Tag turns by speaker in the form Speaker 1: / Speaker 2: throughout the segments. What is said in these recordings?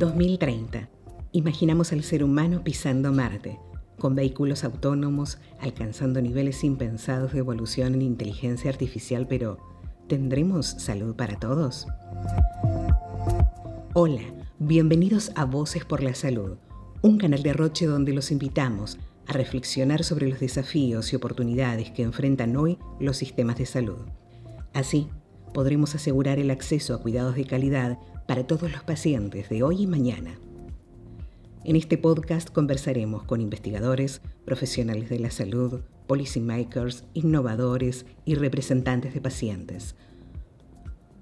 Speaker 1: 2030. Imaginamos al ser humano pisando Marte, con vehículos autónomos, alcanzando niveles impensados de evolución en inteligencia artificial, pero ¿tendremos salud para todos? Hola, bienvenidos a Voces por la Salud, un canal de Roche donde los invitamos a reflexionar sobre los desafíos y oportunidades que enfrentan hoy los sistemas de salud. Así, podremos asegurar el acceso a cuidados de calidad para todos los pacientes de hoy y mañana. En este podcast conversaremos con investigadores, profesionales de la salud, policymakers, innovadores y representantes de pacientes.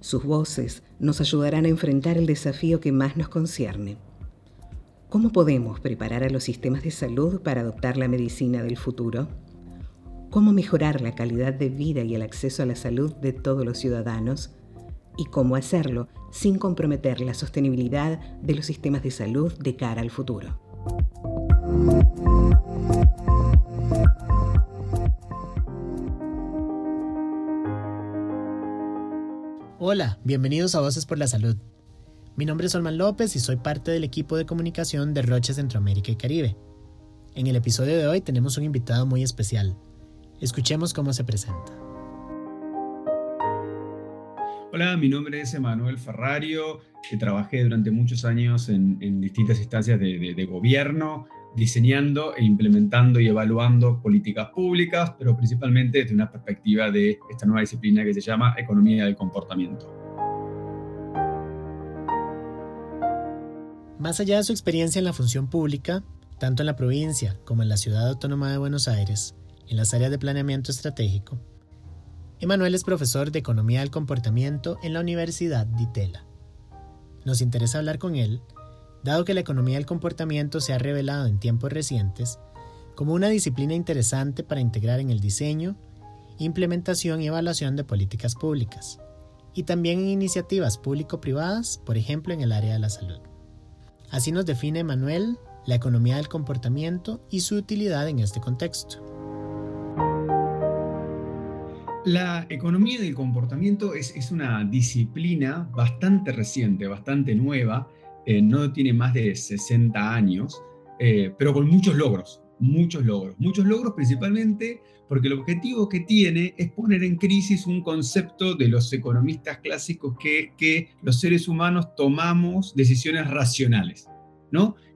Speaker 1: Sus voces nos ayudarán a enfrentar el desafío que más nos concierne. ¿Cómo podemos preparar a los sistemas de salud para adoptar la medicina del futuro? ¿Cómo mejorar la calidad de vida y el acceso a la salud de todos los ciudadanos? ¿Y cómo hacerlo sin comprometer la sostenibilidad de los sistemas de salud de cara al futuro.
Speaker 2: Hola, bienvenidos a Voces por la Salud. Mi nombre es Olman López y soy parte del equipo de comunicación de Roche Centroamérica y Caribe. En el episodio de hoy tenemos un invitado muy especial. Escuchemos cómo se presenta.
Speaker 3: Hola, mi nombre es Emanuel Ferrario, que trabajé durante muchos años en, distintas instancias de, gobierno, diseñando e implementando y evaluando políticas públicas, pero principalmente desde una perspectiva de esta nueva disciplina que se llama economía del comportamiento.
Speaker 2: Más allá de su experiencia en la función pública, tanto en la provincia como en la ciudad autónoma de Buenos Aires, en las áreas de planeamiento estratégico, Emanuel es profesor de Economía del Comportamiento en la Universidad de Itela. Nos interesa hablar con él, dado que la economía del comportamiento se ha revelado en tiempos recientes como una disciplina interesante para integrar en el diseño, implementación y evaluación de políticas públicas, y también en iniciativas público-privadas, por ejemplo en el área de la salud. Así nos define Emanuel la economía del comportamiento y su utilidad en este contexto.
Speaker 3: La economía del comportamiento es, una disciplina bastante reciente, bastante nueva, eh, no tiene más de 60 años, eh, pero con muchos logros, muchos logros. Muchos logros principalmente porque el objetivo que tiene es poner en crisis un concepto de los economistas clásicos que es que los seres humanos tomamos decisiones racionales.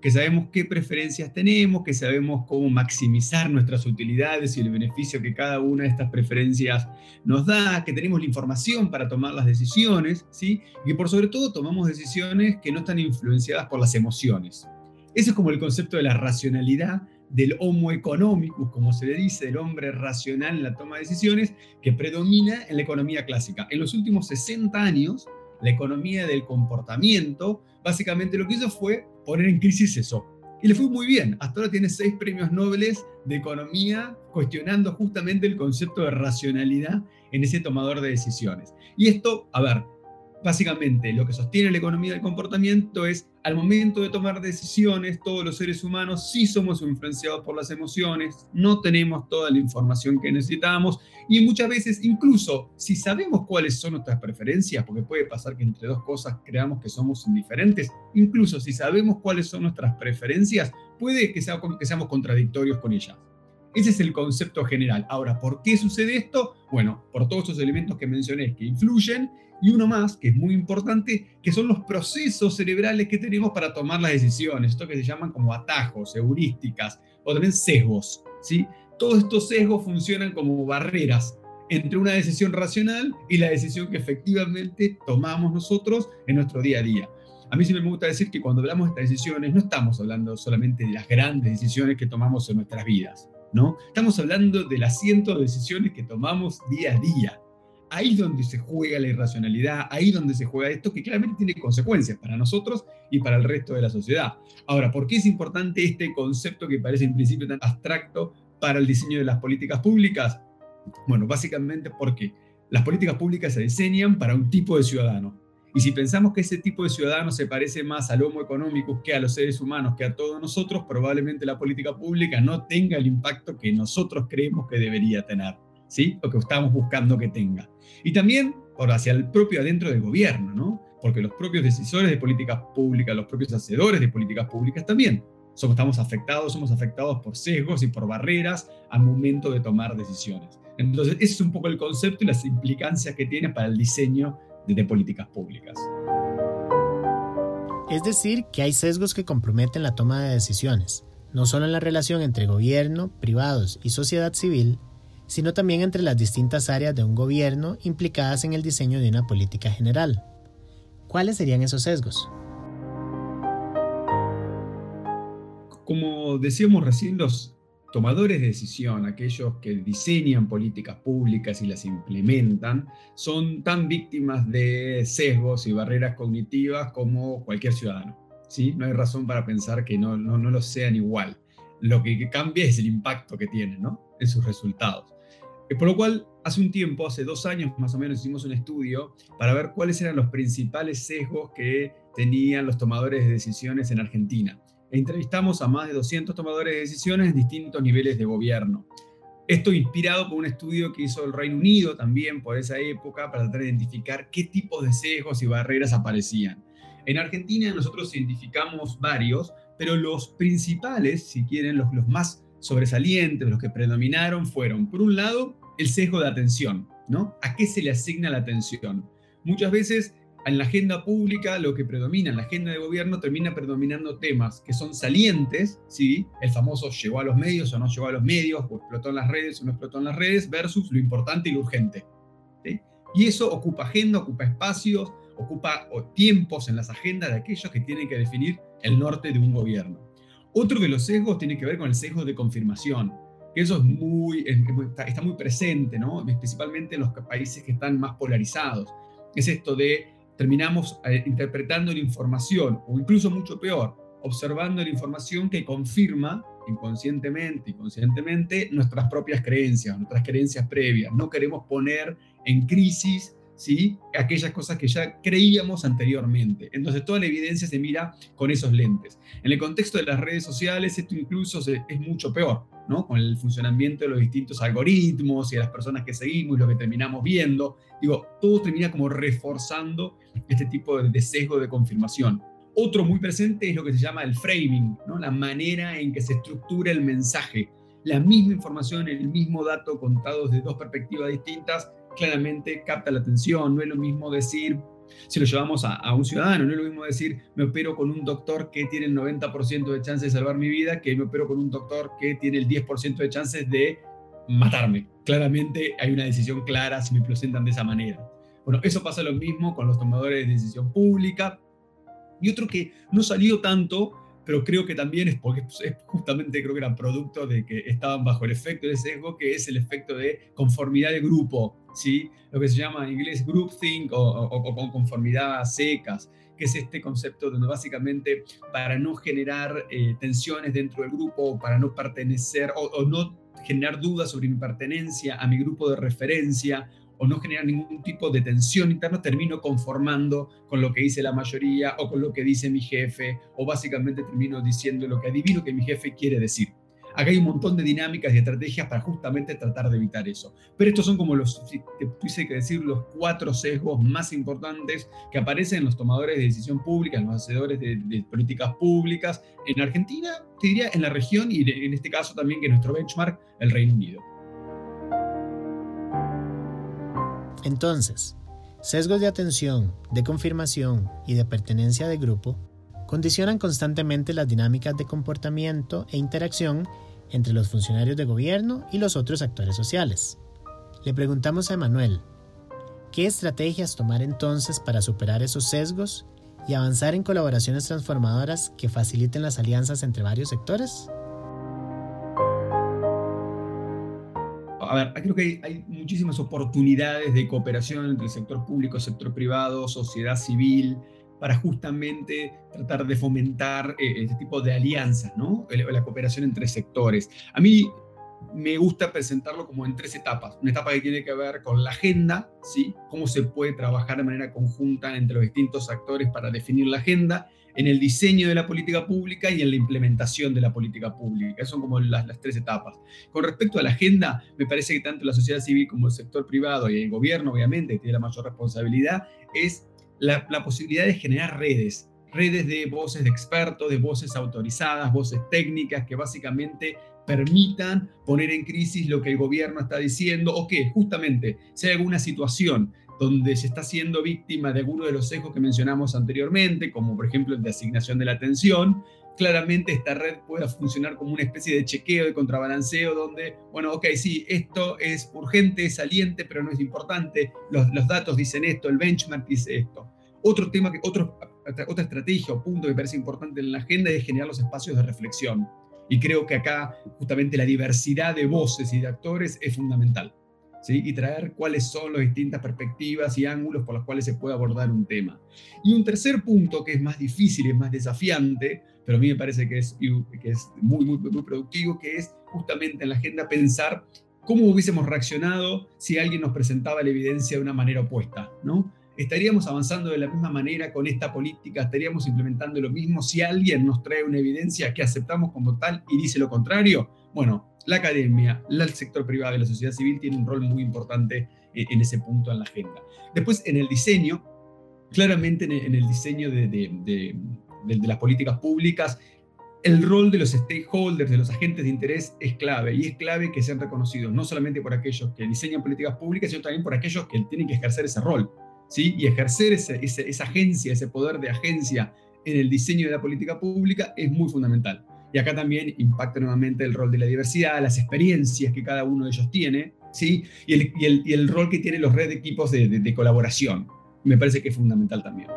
Speaker 3: Que sabemos qué preferencias tenemos, que sabemos cómo maximizar nuestras utilidades y el beneficio que cada una de estas preferencias nos da, que tenemos la información para tomar las decisiones, ¿sí? Y que por sobre todo tomamos decisiones que no están influenciadas por las emociones. Ese es como el concepto de la racionalidad del homo economicus, como se le dice, el hombre racional en la toma de decisiones, que predomina en la economía clásica. En los últimos 60 años, la economía del comportamiento, básicamente lo que hizo fue poner en crisis eso. Y le fue muy bien. Hasta ahora tiene seis premios Nobel de economía cuestionando justamente el concepto de racionalidad en ese tomador de decisiones. Y esto, a ver, básicamente lo que sostiene la economía del comportamiento es al momento de tomar decisiones, todos los seres humanos sí somos influenciados por las emociones, no tenemos toda la información que necesitamos y muchas veces incluso si sabemos cuáles son nuestras preferencias, porque puede pasar que entre dos cosas creamos que somos indiferentes, incluso si sabemos cuáles son nuestras preferencias, puede que, sea, que seamos contradictorios con ellas. Ese es el concepto general. Ahora, ¿por qué sucede esto? Bueno, por todos esos elementos que mencioné que influyen y uno más, que es muy importante, que son los procesos cerebrales que tenemos para tomar las decisiones, esto que se llaman como atajos, heurísticas o también sesgos. ¿sí? Todos estos sesgos funcionan como barreras entre una decisión racional y la decisión que efectivamente tomamos nosotros en nuestro día a día. A mí sí me gusta decir que cuando hablamos de estas decisiones no estamos hablando solamente de las grandes decisiones que tomamos en nuestras vidas, ¿no? Estamos hablando del asiento de decisiones que tomamos día a día ahí es donde se juega la irracionalidad, ahí es donde se juega esto que claramente tiene consecuencias para nosotros y para el resto de la sociedad. Ahora, ¿por qué es importante este concepto que parece en principio tan abstracto para el diseño de las políticas públicas? Bueno, básicamente porque las políticas públicas se diseñan para un tipo de ciudadano. Y si pensamos que ese tipo de ciudadanos se parece más al homo económico que a los seres humanos, que a todos nosotros, probablemente la política pública no tenga el impacto que nosotros creemos que debería tener, ¿sí? O que estamos buscando que tenga. Y también por hacia el propio adentro del gobierno, ¿no? Porque los propios decisores de políticas públicas, los propios hacedores de políticas públicas también somos, estamos afectados, somos afectados por sesgos y por barreras al momento de tomar decisiones. Entonces, ese es un poco el concepto y las implicancias que tiene para el diseño de, políticas públicas.
Speaker 2: Es decir, que hay sesgos que comprometen la toma de decisiones, no solo en la relación entre gobierno, privados y sociedad civil, sino también entre las distintas áreas de un gobierno implicadas en el diseño de una política general. ¿Cuáles serían esos sesgos?
Speaker 3: Como decíamos recién, los tomadores de decisión, aquellos que diseñan políticas públicas y las implementan, son tan víctimas de sesgos y barreras cognitivas como cualquier ciudadano. ¿sí? No hay razón para pensar que no, no, lo sean igual. Lo que cambia es el impacto que tienen ¿no? en sus resultados. Eh, por lo cual, hace un tiempo, hace dos años más o menos, hicimos un estudio para ver cuáles eran los principales sesgos que tenían los tomadores de decisiones en Argentina entrevistamos a más de 200 tomadores de decisiones en distintos niveles de gobierno. Esto inspirado por un estudio que hizo el Reino Unido también por esa época para tratar de identificar qué tipos de sesgos y barreras aparecían. En Argentina nosotros identificamos varios, pero los principales, si quieren, los, los más sobresalientes, los que predominaron fueron, por un lado, el sesgo de atención, ¿no? ¿A qué se le asigna la atención? Muchas veces en la agenda pública lo que predomina, en la agenda de gobierno termina predominando temas que son salientes, ¿sí? el famoso llegó a los medios o no llegó a los medios, o explotó en las redes o no explotó en las redes, versus lo importante y lo urgente. Y eso ocupa agenda, ocupa espacios, ocupa tiempos en las agendas de aquellos que tienen que definir el norte de un gobierno. Otro de los sesgos tiene que ver con el sesgo de confirmación, que eso es muy, está muy presente, ¿no? principalmente en los países que están más polarizados. Es esto de terminamos eh, interpretando la información, o incluso mucho peor, observando la información que confirma inconscientemente y conscientemente nuestras propias creencias, nuestras creencias previas. No queremos poner en crisis ¿sí? aquellas cosas que ya creíamos anteriormente. Entonces toda la evidencia se mira con esos lentes. En el contexto de las redes sociales esto incluso es mucho peor, ¿no? con el funcionamiento de los distintos algoritmos y de las personas que seguimos y lo que terminamos viendo. Digo, todo termina como reforzando este tipo de sesgo de confirmación. Otro muy presente es lo que se llama el framing, ¿no? la manera en que se estructura el mensaje. La misma información, el mismo dato contados de dos perspectivas distintas claramente capta la atención. No es lo mismo decir, si lo llevamos a, un ciudadano, no es lo mismo decir, me opero con un doctor que tiene el 90% de chances de salvar mi vida, que me opero con un doctor que tiene el 10% de chances de matarme. Claramente hay una decisión clara si me presentan de esa manera. Bueno, eso pasa lo mismo con los tomadores de decisión pública. Y otro que no salió tanto, pero creo que también es porque es justamente creo que era producto de que estaban bajo el efecto de sesgo, que es el efecto de conformidad de grupo. ¿Sí? lo que se llama en inglés groupthink o, o, con conformidad secas, que es este concepto donde básicamente para no generar eh, tensiones dentro del grupo, para no pertenecer o no generar dudas sobre mi pertenencia a mi grupo de referencia o no generar ningún tipo de tensión interna, termino conformando con lo que dice la mayoría o con lo que dice mi jefe, o básicamente termino diciendo lo que adivino que mi jefe quiere decir. Acá hay un montón de dinámicas y estrategias para justamente tratar de evitar eso. Pero estos son como los, te que decir, los cuatro sesgos más importantes que aparecen en los tomadores de decisión pública, en los hacedores de, políticas públicas en Argentina, te diría en la región y en este caso también que nuestro benchmark, el Reino Unido.
Speaker 2: Entonces, sesgos de atención, de confirmación y de pertenencia de grupo condicionan constantemente las dinámicas de comportamiento e interacción entre los funcionarios de gobierno y los otros actores sociales. Le preguntamos a Emanuel, ¿qué estrategias tomar entonces para superar esos sesgos y avanzar en colaboraciones transformadoras que faciliten las alianzas entre varios sectores?
Speaker 3: A ver, creo que hay, muchísimas oportunidades de cooperación entre el sector público, sector privado, sociedad civil, para justamente tratar de fomentar eh, este tipo de alianzas, ¿no? La cooperación entre sectores. A mí me gusta presentarlo como en tres etapas. Una etapa que tiene que ver con la agenda, ¿sí? cómo se puede trabajar de manera conjunta entre los distintos actores para definir la agenda, en el diseño de la política pública y en la implementación de la política pública. Esas son como las, las tres etapas. Con respecto a la agenda, me parece que tanto la sociedad civil como el sector privado y el gobierno, obviamente, que tiene la mayor responsabilidad, es la, posibilidad de generar redes, redes de voces de expertos, de voces autorizadas, voces técnicas que básicamente permitan poner en crisis lo que el gobierno está diciendo o que justamente si hay alguna situación donde se está siendo víctima de alguno de los sesgos que mencionamos anteriormente, como por ejemplo el de asignación de la atención, claramente esta red pueda funcionar como una especie de chequeo, de contrabalanceo, donde, bueno, ok, sí, esto es urgente, es saliente, pero no es importante, los, los datos dicen esto, el benchmark dice esto. Otro tema, que, otro, otra estrategia o punto que me parece importante en la agenda es generar los espacios de reflexión. Y creo que acá justamente la diversidad de voces y de actores es fundamental. ¿sí? Y traer cuáles son las distintas perspectivas y ángulos por los cuales se puede abordar un tema. Y un tercer punto que es más difícil, es más desafiante, pero a mí me parece que es, que es muy, muy, muy productivo, que es justamente en la agenda pensar cómo hubiésemos reaccionado si alguien nos presentaba la evidencia de una manera opuesta, ¿no? ¿Estaríamos avanzando de la misma manera con esta política? ¿Estaríamos implementando lo mismo si alguien nos trae una evidencia que aceptamos como tal y dice lo contrario? Bueno, la academia, el sector privado y la sociedad civil tienen un rol muy importante eh, en ese punto en la agenda. Después, en el diseño, claramente en el diseño de, las políticas públicas, el rol de los stakeholders, de los agentes de interés, es clave y es clave que sean reconocidos no solamente por aquellos que diseñan políticas públicas, sino también por aquellos que tienen que ejercer ese rol. Y ejercer esa agencia, ese poder de agencia en el diseño de la política pública es muy fundamental. Y acá también impacta nuevamente el rol de la diversidad, las experiencias que cada uno de ellos tiene, ¿sí? Y el, y el, rol que tienen los red equipos de colaboración. Me parece que es fundamental también.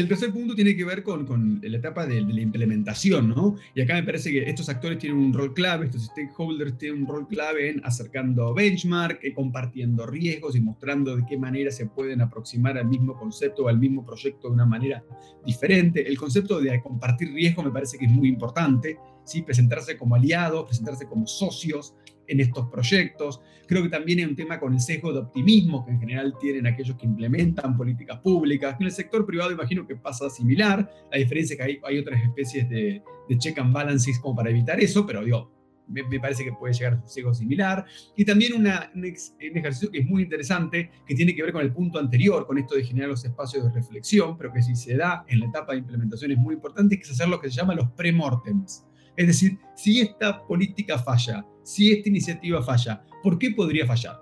Speaker 3: El tercer punto tiene que ver con, con la etapa de, la implementación, ¿no? Y acá me parece que estos actores tienen un rol clave, estos stakeholders tienen un rol clave en acercando benchmark, eh, compartiendo riesgos y mostrando de qué manera se pueden aproximar al mismo concepto o al mismo proyecto de una manera diferente. El concepto de compartir riesgo me parece que es muy importante, ¿sí? Presentarse como aliados, presentarse como socios, en estos proyectos. Creo que también hay un tema con el sesgo de optimismo que en general tienen aquellos que implementan políticas públicas. En el sector privado imagino que pasa similar. La diferencia es que hay, hay otras especies de, de, check and balances como para evitar eso, pero digo, me, me parece que puede llegar a un sesgo similar. Y también una, un, ejercicio que es muy interesante, que tiene que ver con el punto anterior, con esto de generar los espacios de reflexión, pero que si se da en la etapa de implementación es muy importante, que es hacer lo que se llama los premortems. Es decir, si esta política falla, si esta iniciativa falla, ¿por qué podría fallar?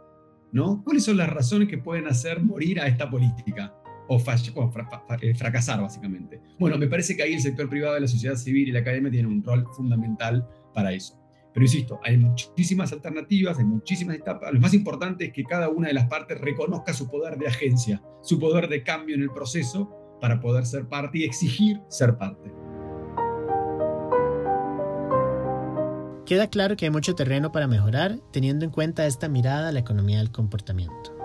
Speaker 3: ¿No? ¿Cuáles son las razones que pueden hacer morir a esta política? O, eh, fracasar, básicamente. Bueno, me parece que ahí el sector privado la sociedad civil y la academia tienen un rol fundamental para eso. Pero insisto, hay muchísimas alternativas, hay muchísimas etapas. Lo más importante es que cada una de las partes reconozca su poder de agencia, su poder de cambio en el proceso para poder ser parte y exigir ser parte.
Speaker 2: Queda claro que hay mucho terreno para mejorar teniendo en cuenta esta mirada a la economía del comportamiento.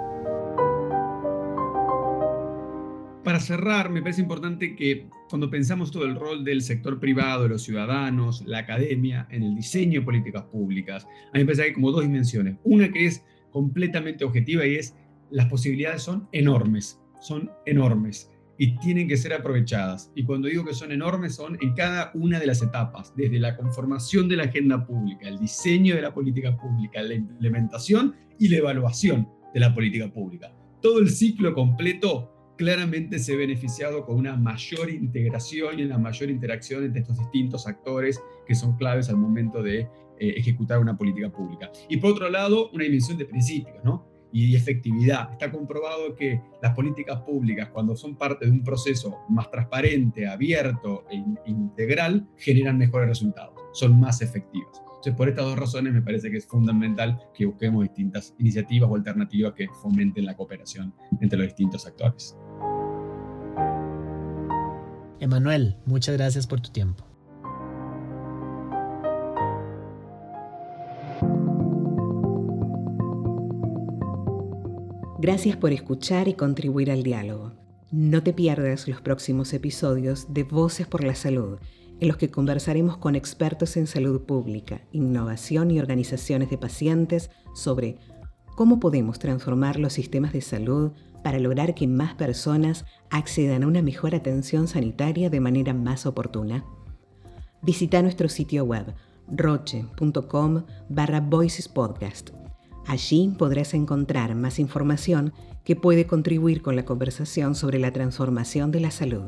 Speaker 3: Para cerrar, me parece importante que cuando pensamos todo el rol del sector privado, de los ciudadanos, la academia, en el diseño de políticas públicas, a mí me parece que hay como dos dimensiones. Una que es completamente objetiva y es las posibilidades son enormes, son enormes y tienen que ser aprovechadas. Y cuando digo que son enormes, son en cada una de las etapas, desde la conformación de la agenda pública, el diseño de la política pública, la implementación y la evaluación de la política pública. Todo el ciclo completo claramente se ha beneficiado con una mayor integración y una mayor interacción entre estos distintos actores que son claves al momento de eh, ejecutar una política pública. Y por otro lado, una dimensión de principios, ¿no? Y efectividad. Está comprobado que las políticas públicas, cuando son parte de un proceso más transparente, abierto e integral, generan mejores resultados, son más efectivas. Entonces, por estas dos razones me parece que es fundamental que busquemos distintas iniciativas o alternativas que fomenten la cooperación entre los distintos actores.
Speaker 2: Emanuel, muchas gracias por tu tiempo.
Speaker 1: Gracias por escuchar y contribuir al diálogo. No te pierdas los próximos episodios de Voces por la Salud, en los que conversaremos con expertos en salud pública, innovación y organizaciones de pacientes sobre cómo podemos transformar los sistemas de salud para lograr que más personas accedan a una mejor atención sanitaria de manera más oportuna. Visita nuestro sitio web roche.com barra Voices Podcast. Allí podrás encontrar más información que puede contribuir con la conversación sobre la transformación de la salud.